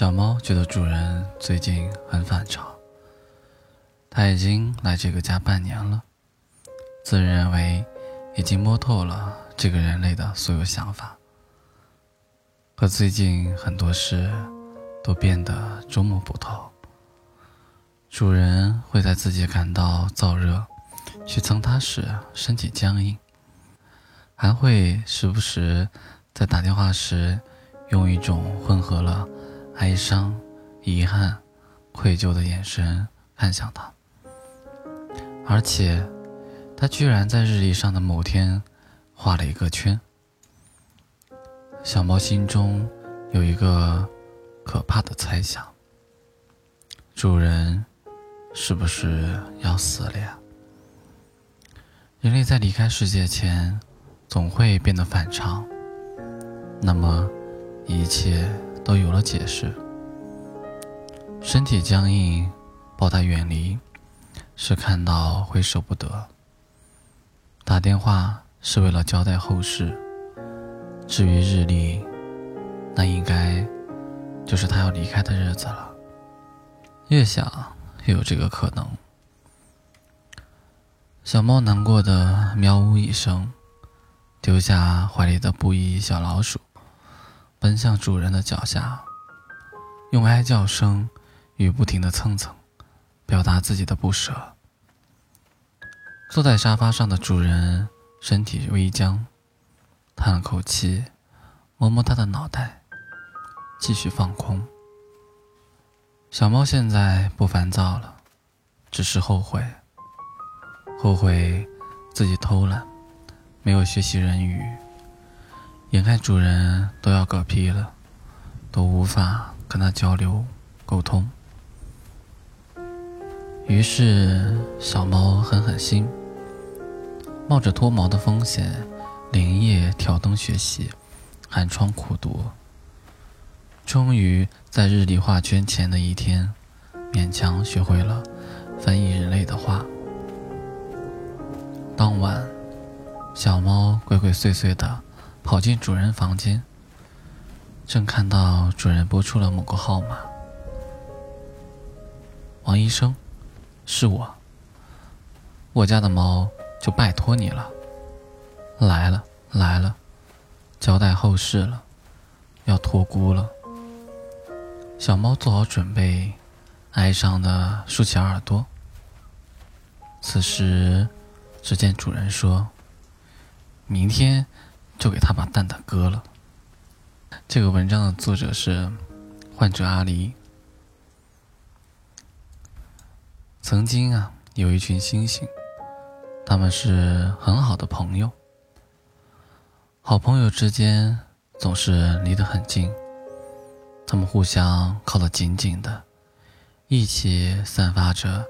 小猫觉得主人最近很反常。它已经来这个家半年了，自认为已经摸透了这个人类的所有想法，可最近很多事都变得捉摸不透。主人会在自己感到燥热去蹭它时身体僵硬，还会时不时在打电话时用一种混合了。哀伤、遗憾、愧疚的眼神看向他，而且，他居然在日历上的某天画了一个圈。小猫心中有一个可怕的猜想：主人是不是要死了呀？人类在离开世界前，总会变得反常。那么，一切。都有了解释。身体僵硬，抱他远离，是看到会舍不得。打电话是为了交代后事。至于日历，那应该就是他要离开的日子了。越想越有这个可能。小猫难过的喵呜一声，丢下怀里的布衣小老鼠。奔向主人的脚下，用哀叫声与不停的蹭蹭，表达自己的不舍。坐在沙发上的主人身体微僵，叹了口气，摸摸他的脑袋，继续放空。小猫现在不烦躁了，只是后悔，后悔自己偷懒，没有学习人语。眼看主人都要嗝屁了，都无法跟他交流沟通，于是小猫狠狠心，冒着脱毛的风险，连夜挑灯学习，寒窗苦读，终于在日历画圈前的一天，勉强学会了翻译人类的话。当晚，小猫鬼鬼祟祟的。跑进主人房间，正看到主人拨出了某个号码。王医生，是我。我家的猫就拜托你了。来了来了，交代后事了，要托孤了。小猫做好准备，哀伤的竖起耳朵。此时，只见主人说：“明天。”就给他把蛋蛋割了。这个文章的作者是患者阿狸。曾经啊，有一群猩猩，他们是很好的朋友。好朋友之间总是离得很近，他们互相靠得紧紧的，一起散发着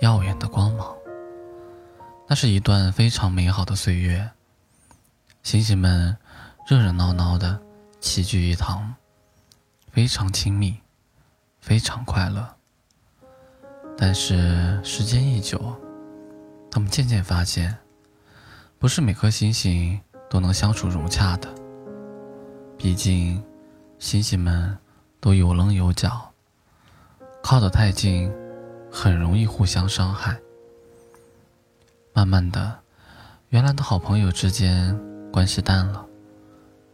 耀眼的光芒。那是一段非常美好的岁月。星星们热热闹闹的齐聚一堂，非常亲密，非常快乐。但是时间一久，他们渐渐发现，不是每颗星星都能相处融洽的。毕竟，星星们都有棱有角，靠得太近，很容易互相伤害。慢慢的，原来的好朋友之间。关系淡了，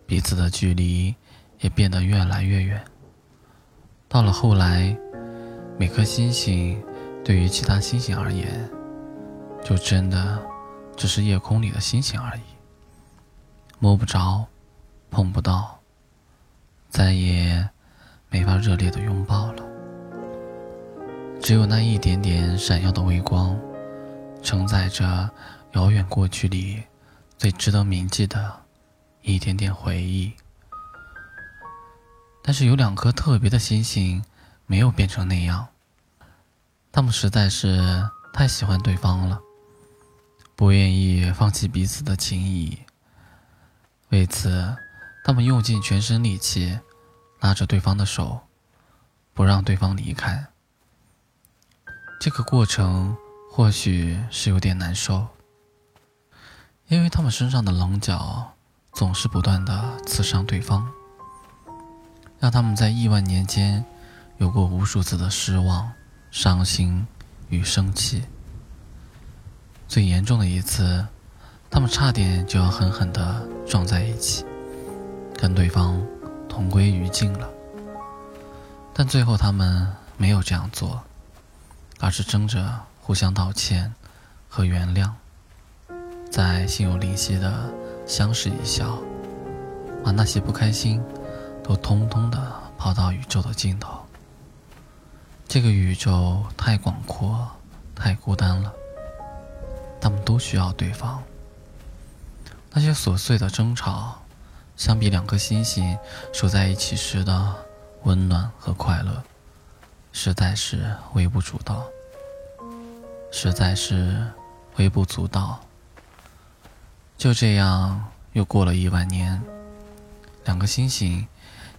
彼此的距离也变得越来越远。到了后来，每颗星星对于其他星星而言，就真的只是夜空里的星星而已，摸不着，碰不到，再也没法热烈的拥抱了。只有那一点点闪耀的微光，承载着遥远过去里。最值得铭记的一点点回忆，但是有两颗特别的星星没有变成那样。他们实在是太喜欢对方了，不愿意放弃彼此的情谊。为此，他们用尽全身力气拉着对方的手，不让对方离开。这个过程或许是有点难受。因为他们身上的棱角总是不断的刺伤对方，让他们在亿万年间有过无数次的失望、伤心与生气。最严重的一次，他们差点就要狠狠地撞在一起，跟对方同归于尽了。但最后他们没有这样做，而是争着互相道歉和原谅，在心有灵犀的相视一笑，把那些不开心都通通的抛到宇宙的尽头。这个宇宙太广阔，太孤单了，他们都需要对方。那些琐碎的争吵，相比两颗星星守在一起时的。温暖和快乐，实在是微不足道，实在是微不足道。就这样，又过了一万年，两个星星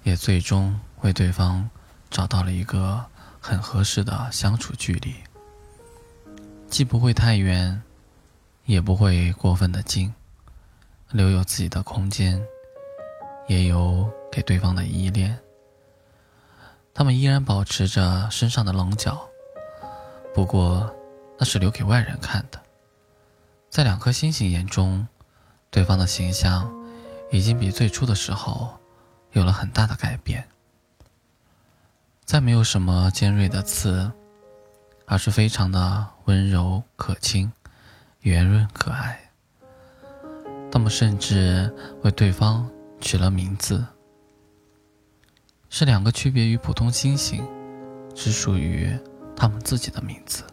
也最终为对方找到了一个很合适的相处距离，既不会太远，也不会过分的近，留有自己的空间，也有给对方的依恋。他们依然保持着身上的棱角，不过那是留给外人看的。在两颗星星眼中，对方的形象已经比最初的时候有了很大的改变。再没有什么尖锐的刺，而是非常的温柔可亲、圆润可爱。他们甚至为对方取了名字。是两个区别于普通星星，只属于他们自己的名字。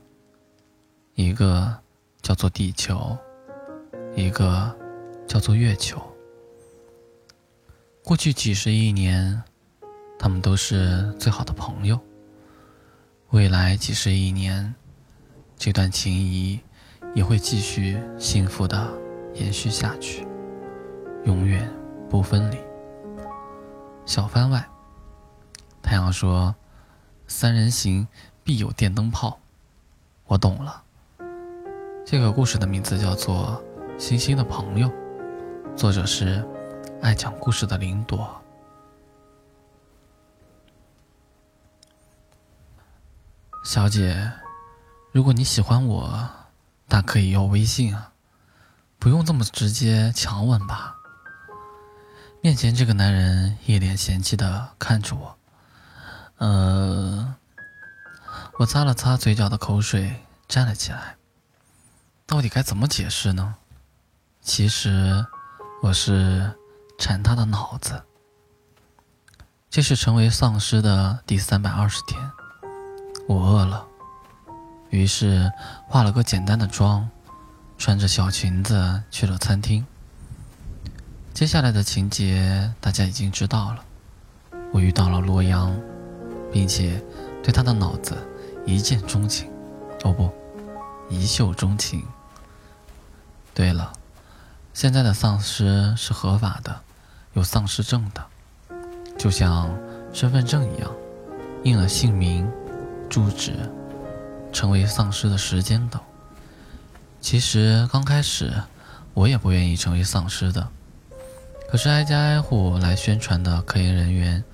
一个叫做地球，一个叫做月球。过去几十亿年，他们都是最好的朋友。未来几十亿年，这段情谊也会继续幸福的延续下去，永远不分离。小番外。太阳说：“三人行，必有电灯泡。”我懂了。这个故事的名字叫做《星星的朋友》，作者是爱讲故事的林朵。小姐，如果你喜欢我，大可以要微信啊，不用这么直接强吻吧。面前这个男人一脸嫌弃的看着我。呃，我擦了擦嘴角的口水，站了起来。到底该怎么解释呢？其实，我是馋他的脑子。这是成为丧尸的第三百二十天，我饿了，于是化了个简单的妆，穿着小裙子去了餐厅。接下来的情节大家已经知道了，我遇到了洛阳。并且对他的脑子一见钟情，哦不，一嗅钟情。对了，现在的丧尸是合法的，有丧尸证的，就像身份证一样，印了姓名、住址、成为丧尸的时间等。其实刚开始我也不愿意成为丧尸的，可是挨家挨户来宣传的科研人员，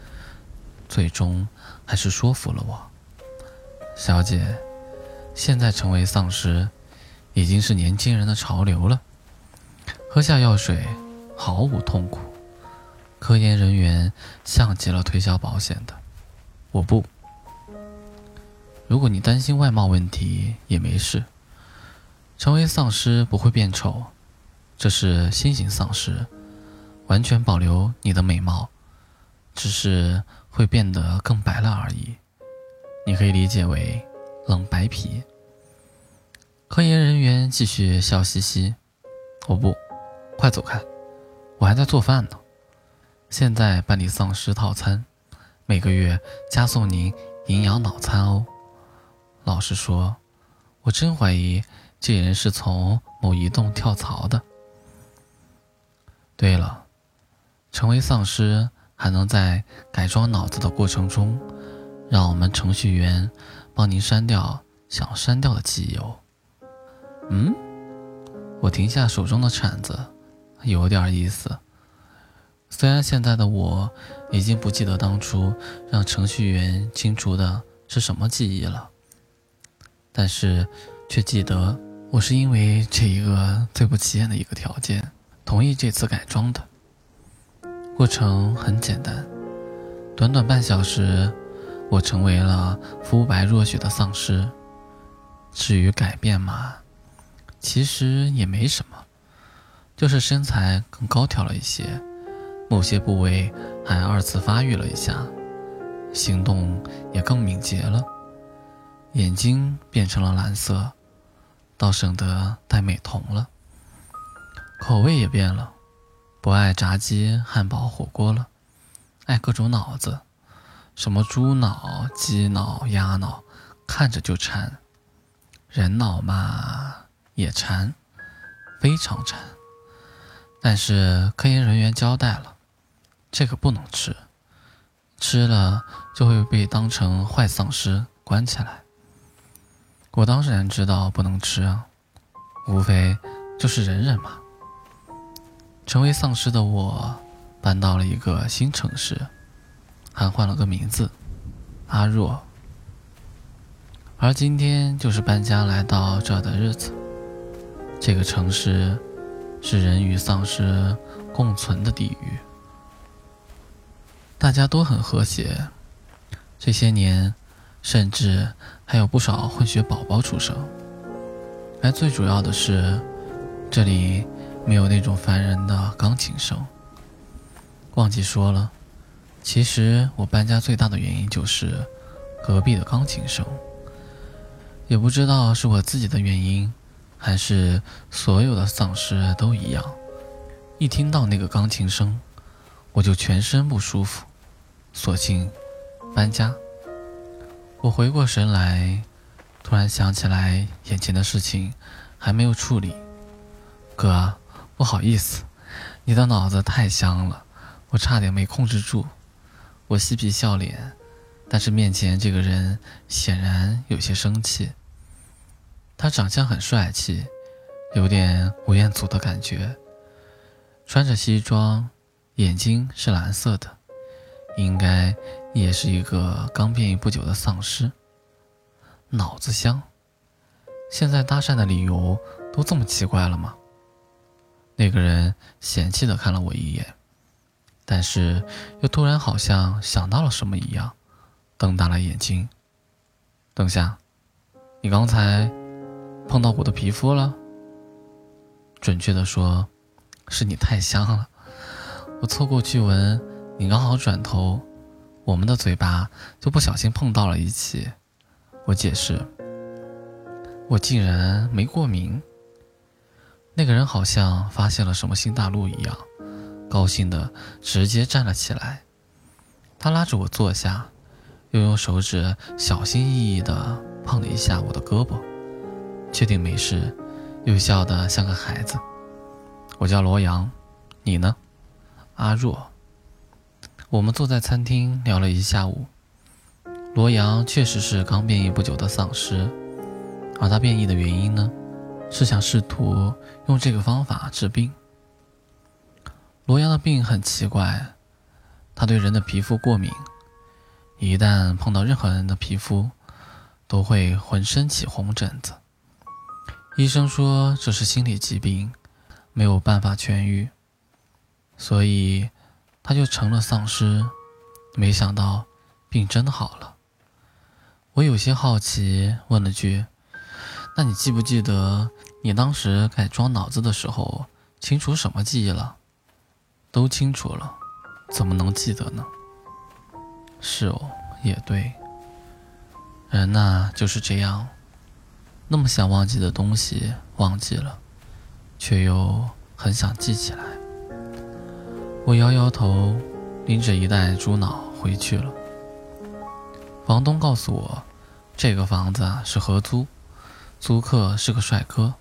最终。还是说服了我，小姐，现在成为丧尸已经是年轻人的潮流了。喝下药水，毫无痛苦。科研人员像极了推销保险的。我不。如果你担心外貌问题，也没事。成为丧尸不会变丑，这是新型丧尸，完全保留你的美貌，只是。会变得更白了而已，你可以理解为冷白皮。科研人员继续笑嘻嘻：“我不，快走开，我还在做饭呢。现在办理丧尸套餐，每个月加送您营养脑餐哦。老实说，我真怀疑这人是从某移动跳槽的。对了，成为丧尸。”还能在改装脑子的过程中，让我们程序员帮您删掉想删掉的记忆。嗯，我停下手中的铲子，有点意思。虽然现在的我已经不记得当初让程序员清除的是什么记忆了，但是却记得我是因为这一个最不起眼的一个条件同意这次改装的。过程很简单，短短半小时，我成为了肤白若雪的丧尸。至于改变嘛，其实也没什么，就是身材更高挑了一些。某些部位还二次发育了一下，行动也更敏捷了，眼睛变成了蓝色，倒省得戴美瞳了。口味也变了，不爱炸鸡、汉堡、火锅了，爱各种脑子，什么猪脑、鸡脑、鸭脑，看着就馋。人脑嘛也馋，非常馋。但是科研人员交代了。这个不能吃，吃了就会被当成坏丧尸关起来。我当然知道不能吃啊，无非就是忍忍嘛。成为丧尸的我，搬到了一个新城市，还换了个名字，阿若。而今天就是搬家来到这儿的日子。这个城市，是人与丧尸共存的地狱。大家都很和谐，这些年，甚至还有不少混血宝宝出生。而最主要的是，这里没有那种烦人的钢琴声。忘记说了，其实我搬家最大的原因就是隔壁的钢琴声。也不知道是我自己的原因，还是所有的丧尸都一样，一听到那个钢琴声，我就全身不舒服。索性搬家。我回过神来，突然想起来眼前的事情还没有处理。哥，不好意思，你的脑子太香了，我差点没控制住。我嬉皮笑脸，但是面前这个人显然有些生气。他长相很帅气，有点吴彦祖的感觉，穿着西装，眼睛是蓝色的。应该也是一个刚变异不久的丧尸。脑子香，现在搭讪的理由都这么奇怪了吗？那个人嫌弃的看了我一眼，但是又突然好像想到了什么一样，瞪大了眼睛。等下，你刚才碰到我的皮肤了？准确的说，是你太香了。我凑过去闻。你刚好转头，我们的嘴巴就不小心碰到了一起。我解释，我竟然没过敏。那个人好像发现了什么新大陆一样，高兴的直接站了起来。他拉着我坐下，又用手指小心翼翼的碰了一下我的胳膊，确定没事，又笑得像个孩子。我叫罗阳，你呢？阿若。我们坐在餐厅聊了一下午。罗阳确实是刚变异不久的丧尸，而他变异的原因呢，是想试图用这个方法治病。罗阳的病很奇怪，他对人的皮肤过敏，一旦碰到任何人的皮肤，都会浑身起红疹子。医生说这是心理疾病，没有办法痊愈，所以。他就成了丧尸，没想到病真的好了。我有些好奇，问了句：“那你记不记得你当时改装脑子的时候，清除什么记忆了？”都清楚了，怎么能记得呢？是哦，也对。人呐就是这样，那么想忘记的东西忘记了，却又很想记起来。我摇摇头，拎着一袋猪脑回去了。房东告诉我，这个房子是合租，租客是个帅哥。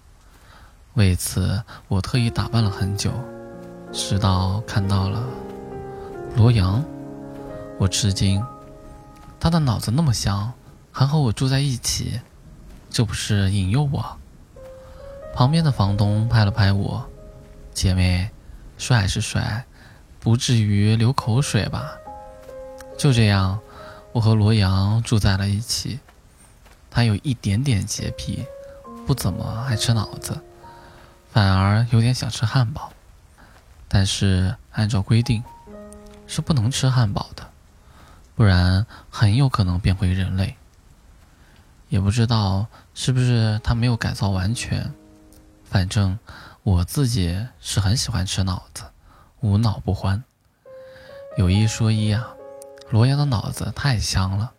为此，我特意打扮了很久，直到看到了罗阳。我吃惊，他的脑子那么香，还和我住在一起，这不是引诱我？旁边的房东拍了拍我：“姐妹，帅是帅。”不至于流口水吧？就这样，我和罗阳住在了一起。他有一点点洁癖，不怎么爱吃脑子，反而有点想吃汉堡。但是按照规定，是不能吃汉堡的，不然很有可能变回人类。也不知道是不是他没有改造完全，反正我自己是很喜欢吃脑子，无脑不欢。有一说一啊，罗阳的脑子太香了，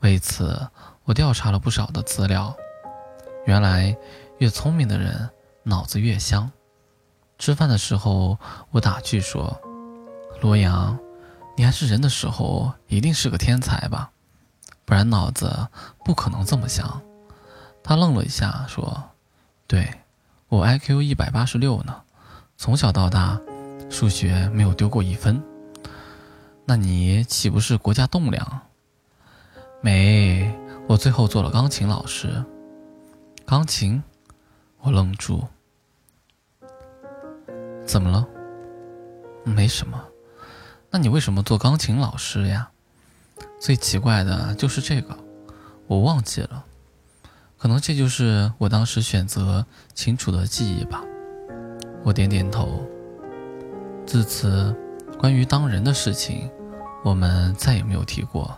为此。我调查了不少的资料，原来越聪明的人脑子越香。吃饭的时候，我打趣说：“罗阳，你还是人的时候一定是个天才吧？不然脑子不可能这么想。”他愣了一下，说：“对，我 IQ 一百八十六呢，从小到大数学没有丢过一分。那你岂不是国家栋梁？没。”我最后做了钢琴老师。钢琴，我愣住。怎么了？没什么。那你为什么做钢琴老师呀？最奇怪的就是这个，我忘记了。可能这就是我当时选择清楚的记忆吧。我点点头。自此，关于当人的事情，我们再也没有提过。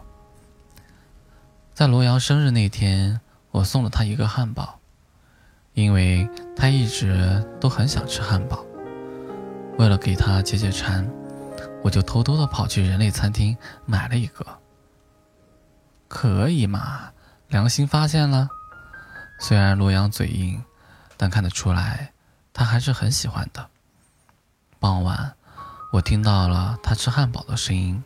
在罗阳生日那天，我送了他一个汉堡，因为他一直都很想吃汉堡。为了给他解解馋，我就偷偷的跑去人类餐厅买了一个。可以嘛？良心发现了。虽然洛阳嘴硬，但看得出来，他还是很喜欢的。傍晚，我听到了他吃汉堡的声音。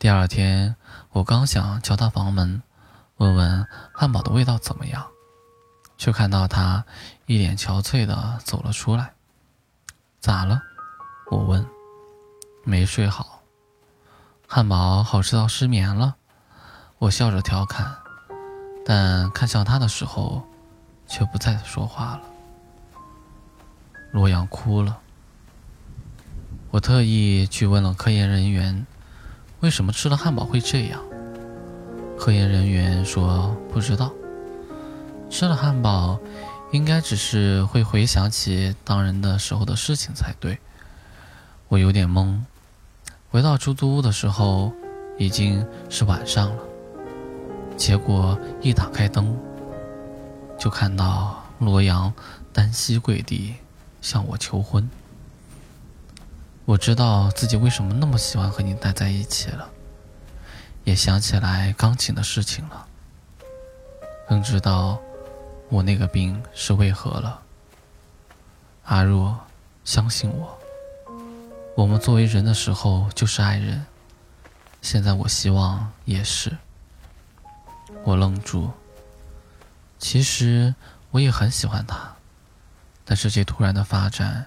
第二天，我刚想敲他房门，问问汉堡的味道怎么样，却看到他一脸憔悴的走了出来。咋了？我问。没睡好。汉堡好吃到失眠了。我笑着调侃，但看向他的时候，却不再说话了。洛阳哭了。我特意去问了科研人员。为什么吃了汉堡会这样？科研人员说不知道。吃了汉堡，应该只是会回想起当人的时候的事情才对。我有点懵。回到出租屋的时候，已经是晚上了。结果一打开灯，就看到罗阳单膝跪地向我求婚。我知道自己为什么那么喜欢和你待在一起了，也想起来钢琴的事情了，更知道我那个病是为何了。阿若，相信我，我们作为人的时候就是爱人，现在我希望也是。我愣住，其实我也很喜欢他，但是这突然的发展。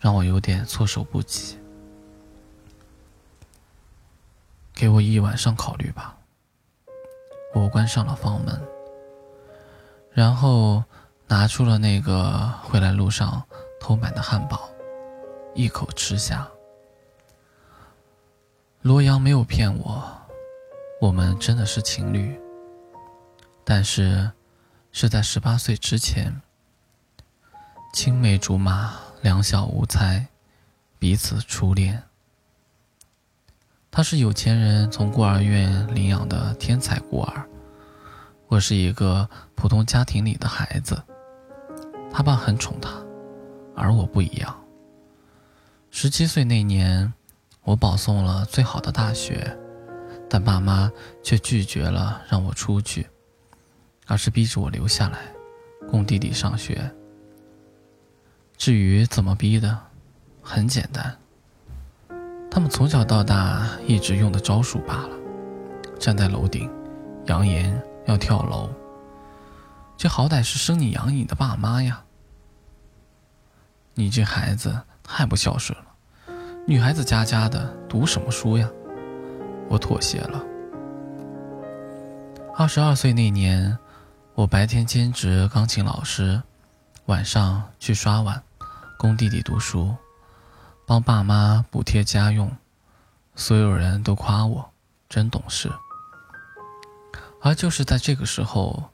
让我有点措手不及，给我一晚上考虑吧。我关上了房门，然后拿出了那个回来路上偷买的汉堡，一口吃下。罗阳没有骗我，我们真的是情侣，但是是在十八岁之前，青梅竹马。两小无猜，彼此初恋。他是有钱人从孤儿院领养的天才孤儿，我是一个普通家庭里的孩子。他爸很宠他，而我不一样。十七岁那年，我保送了最好的大学，但爸妈却拒绝了让我出去，而是逼着我留下来，供弟弟上学。至于怎么逼的，很简单。他们从小到大一直用的招数罢了。站在楼顶，扬言要跳楼。这好歹是生你养你的爸妈呀！你这孩子太不孝顺了。女孩子家家的，读什么书呀？我妥协了。二十二岁那年，我白天兼职钢琴老师。晚上去刷碗，供弟弟读书。帮爸妈补贴家用，所有人都夸我真懂事。而就是在这个时候，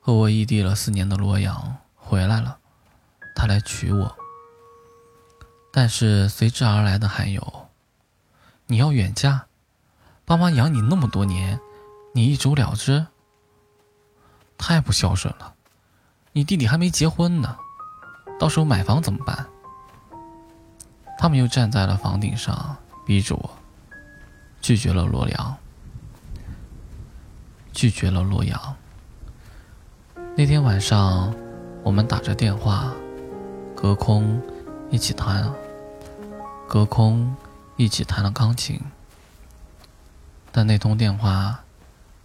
和我异地了四年的洛阳回来了，他来娶我。但是随之而来的还有，你要远嫁，爸妈养你那么多年，你一走了之，太不孝顺了。你弟弟还没结婚呢，到时候买房怎么办？他们又站在了房顶上，逼着我拒绝了洛阳，拒绝了洛阳。那天晚上，我们打着电话，隔空。一起弹，隔空一起弹了钢琴。但那通电话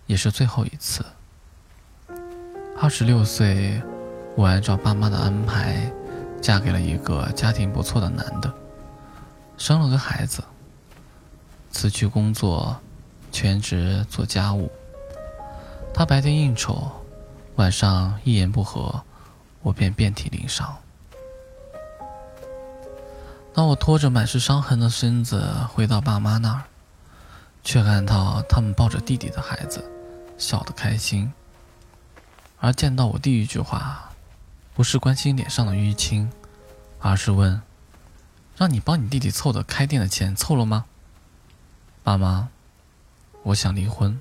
也是最后一次。二十六岁，我按照爸妈的安排，嫁给了一个家庭不错的男的，生了个孩子。辞去工作，全职做家务。他白天应酬，晚上一言不合，我便遍体鳞伤。当我拖着满是伤痕的身子回到爸妈那儿，却看到他们抱着弟弟的孩子，笑得开心。而见到我第一句话，不是关心脸上的淤青，而是问：“让你帮你弟弟凑的开店的钱凑了吗？”爸妈，我想离婚。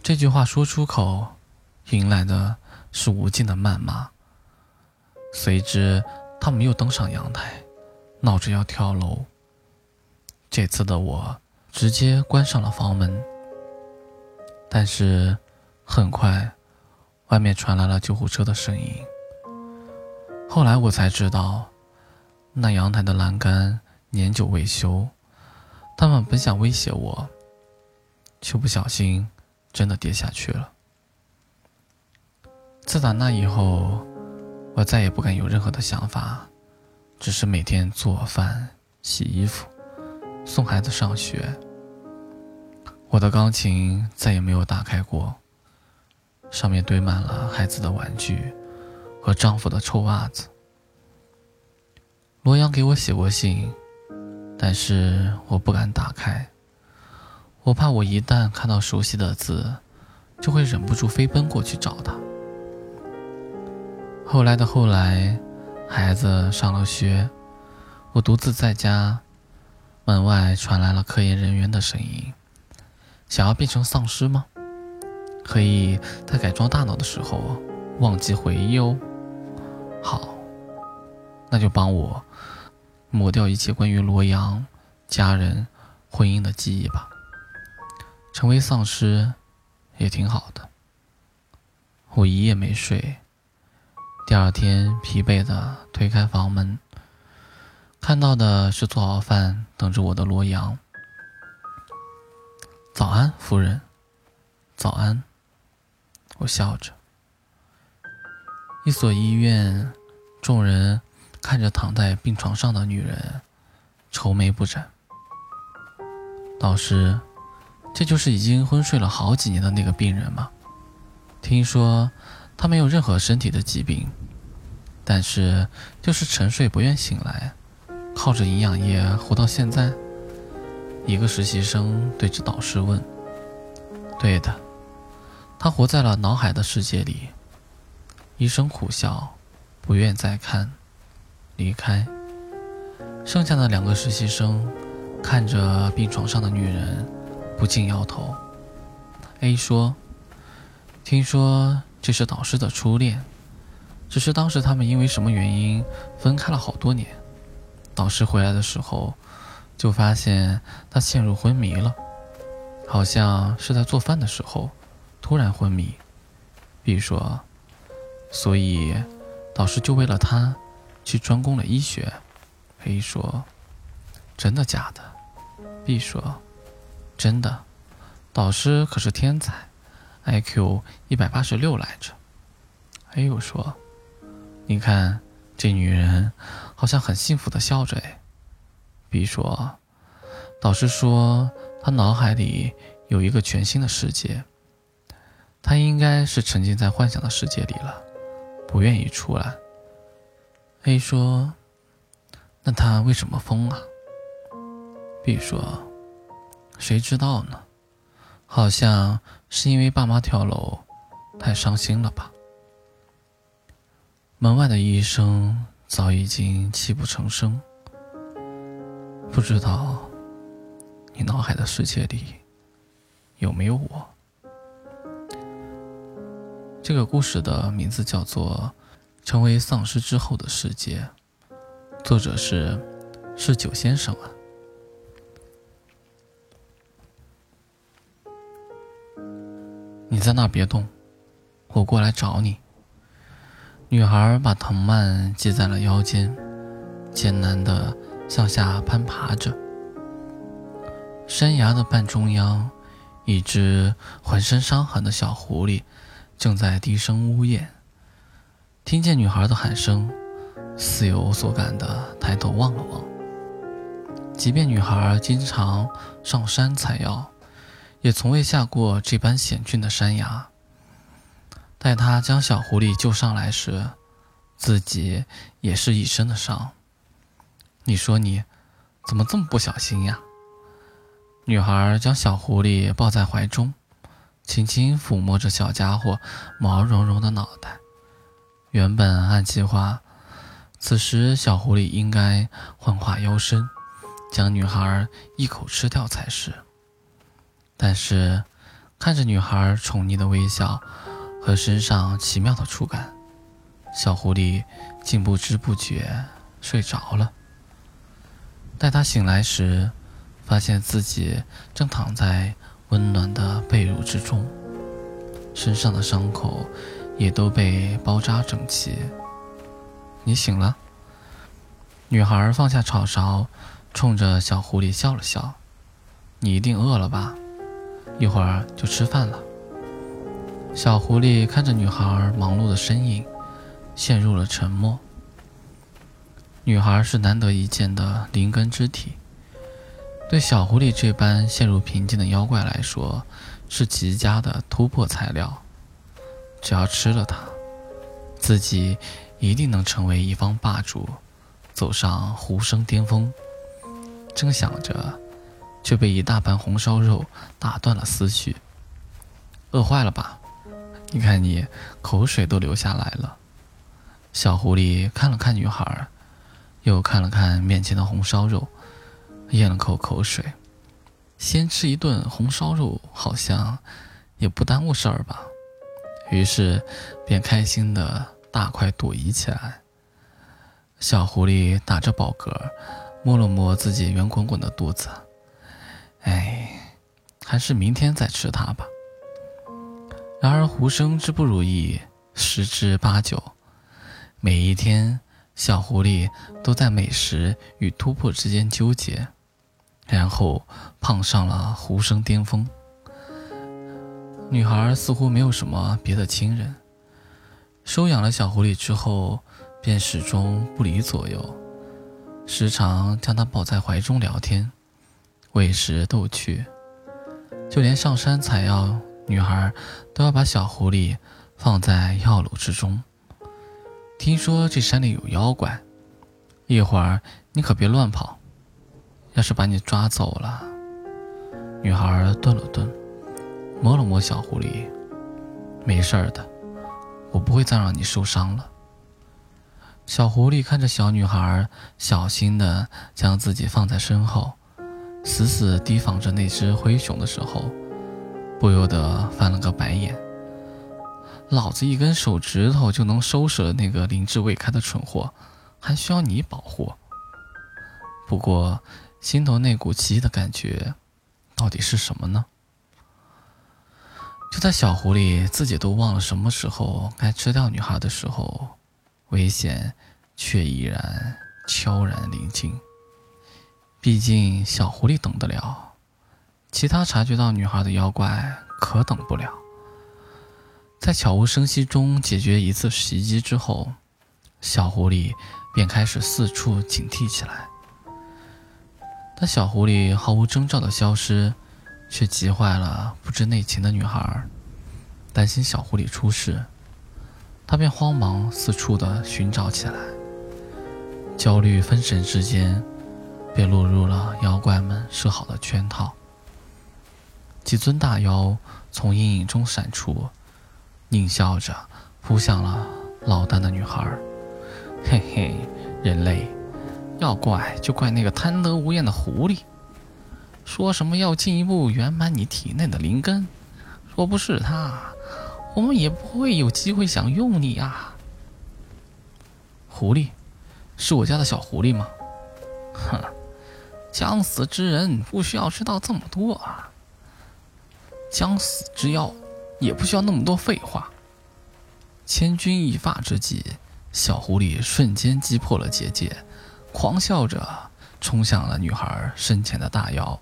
这句话说出口，迎来的是无尽的谩骂。随之，他们又登上阳台。闹着要跳楼。这次的我直接关上了房门，但是很快，外面传来了救护车的声音。后来我才知道，那阳台的栏杆年久未修，他们本想威胁我，却不小心真的跌下去了。自打那以后，我再也不敢有任何的想法。只是每天做饭、洗衣服、送孩子上学。我的钢琴再也没有打开过，上面堆满了孩子的玩具和丈夫的臭袜子。罗阳给我写过信，但是我不敢打开，我怕我一旦看到熟悉的字，就会忍不住飞奔过去找他。后来的后来。孩子上了学，我独自在家。门外传来了科研人员的声音：“想要变成丧尸吗？可以在改装大脑的时候忘记回忆哦。好，那就帮我抹掉一切关于罗阳、家人、婚姻的记忆吧。成为丧尸也挺好的。我一夜没睡。”第二天，疲惫的推开房门，看到的是做好饭等着我的罗阳。早安，夫人。早安。我笑着。一所医院，众人看着躺在病床上的女人，愁眉不展。导师，这就是已经昏睡了好几年的那个病人吗？听说。他没有任何身体的疾病，但是就是沉睡不愿醒来，靠着营养液活到现在。一个实习生对着导师问：“对的，他活在了脑海的世界里。”医生苦笑，不愿再看，离开。剩下的两个实习生看着病床上的女人，不禁摇头。A 说：“听说。”这是导师的初恋，只是当时他们因为什么原因分开了好多年。导师回来的时候，就发现他陷入昏迷了，好像是在做饭的时候突然昏迷。B 说，所以导师就为了他去专攻了医学。A 说，真的假的？B 说，真的，导师可是天才。IQ 一百八十六来着，”A 又说，你看这女人好像很幸福的笑着哎。B 说，导师说他脑海里有一个全新的世界，他应该是沉浸在幻想的世界里了，不愿意出来。A 说，那他为什么疯啊？B 说：“谁知道呢？好像是因为爸妈跳楼，太伤心了吧。”门外的医生早已经泣不成声。不知道你脑海的世界里有没有我？这个故事的名字叫做《成为丧尸之后的世界》，作者是是九先生啊。你在那别动，我过来找你。女孩把藤蔓系在了腰间，艰难的向下攀爬着。山崖的半中央，一只浑身伤痕的小狐狸。正在低声呜咽，听见女孩的喊声，似有所感的抬头望了望。即便女孩经常上山采药，也从未下过这般险峻的山崖。待她将小狐狸救上来时，自己也是一身的伤。你说你怎么这么不小心呀？女孩将小狐狸抱在怀中。轻轻抚摸着小家伙毛茸茸的脑袋。原本按计划，此时小狐狸应该幻化妖身，将女孩一口吃掉才是。但是，看着女孩宠溺的微笑和身上奇妙的触感，小狐狸竟不知不觉睡着了。待他醒来时，发现自己正躺在。温暖的被褥之中，身上的伤口也都被包扎整齐。你醒了。女孩放下炒勺，冲着小狐狸笑了笑：“你一定饿了吧？一会儿就吃饭了。”小狐狸看着女孩忙碌的身影，陷入了沉默。女孩是难得一见的灵根之体。对小狐狸这般陷入平静的妖怪来说，是极佳的突破材料。只要吃了它，自己一定能成为一方霸主，走上狐生巅峰。正想着，却被一大盘红烧肉打断了思绪。饿坏了吧？你看你口水都流下来了。小狐狸看了看女孩，又看了看面前的红烧肉。咽了口口水，先吃一顿红烧肉好像也不耽误事儿吧。于是便开心的大快朵颐起来。小狐狸打着饱嗝，摸了摸自己圆滚滚的肚子，哎，还是明天再吃它吧。然而胡生之不如意十之八九，每一天小狐狸都在美食与突破之间纠结。然后碰上了狐生巅峰。女孩似乎没有什么别的亲人，收养了小狐狸之后，便始终不离左右，时常将它抱在怀中聊天，喂食逗趣。就连上山采药，女孩都要把小狐狸放在药篓之中。听说这山里有妖怪，一会儿你可别乱跑。要是把你抓走了，女孩顿了顿，摸了摸小狐狸，没事的，我不会再让你受伤了。小狐狸看着小女孩小心的将自己放在身后，死死提防着那只灰熊的时候，不由得翻了个白眼。老子一根手指头就能收拾了那个灵智未开的蠢货，还需要你保护？不过。心头那股奇异的感觉，到底是什么呢？就在小狐狸自己都忘了什么时候该吃掉女孩的时候，危险却已然悄然临近。毕竟小狐狸等得了，其他察觉到女孩的妖怪可等不了。在悄无声息中解决一次袭击之后，小狐狸便开始四处警惕起来。但小狐狸毫无征兆的消失，却急坏了不知内情的女孩。担心小狐狸出事，她便慌忙四处的寻找起来。焦虑分神之间，便落入了妖怪们设好的圈套。几尊大妖从阴影中闪出，狞笑着扑向了落单的女孩。嘿嘿，人类，要怪就怪那个贪得无厌的狐狸，说什么要进一步圆满你体内的灵根，若不是他，我们也不会有机会享用你啊。狐狸，是我家的小狐狸吗？哼，将死之人不需要知道这么多啊。将死之妖，也不需要那么多废话。千钧一发之际。小狐狸瞬间击破了结界，狂笑着冲向了女孩身前的大妖。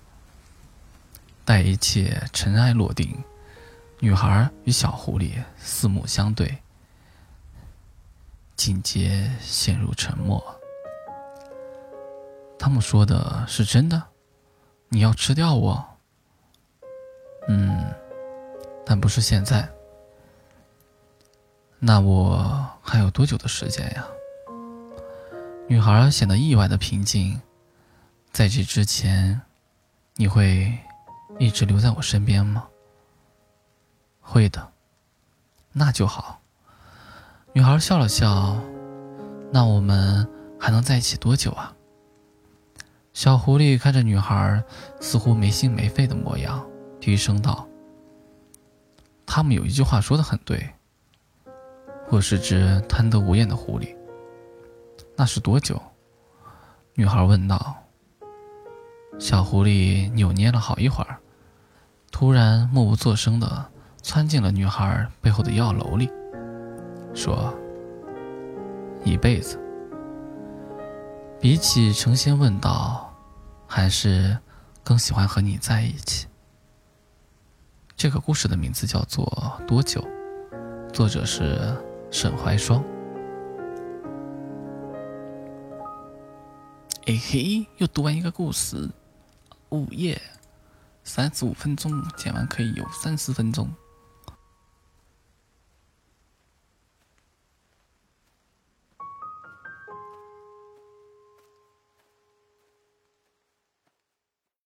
待一切尘埃落定，女孩与小狐狸四目相对，紧接陷入沉默。他们说的是真的？你要吃掉我？嗯，但不是现在。那我还有多久的时间呀？女孩显得意外的平静。在这之前，你会一直留在我身边吗？会的，那就好。女孩笑了笑。那我们还能在一起多久啊？小狐狸看着女孩似乎没心没肺的模样，低声道：“他们有一句话说的很对。”我是只贪得无厌的狐狸。那是多久？女孩问道。小狐狸扭捏了好一会儿，突然默不作声地窜进了女孩背后的药楼里，说：“一辈子。”比起成仙问道，还是更喜欢和你在一起。这个故事的名字叫做《多久》，作者是。沈怀霜，哎嘿，又读完一个故事，哦耶三十五分钟，讲完可以有三十分钟。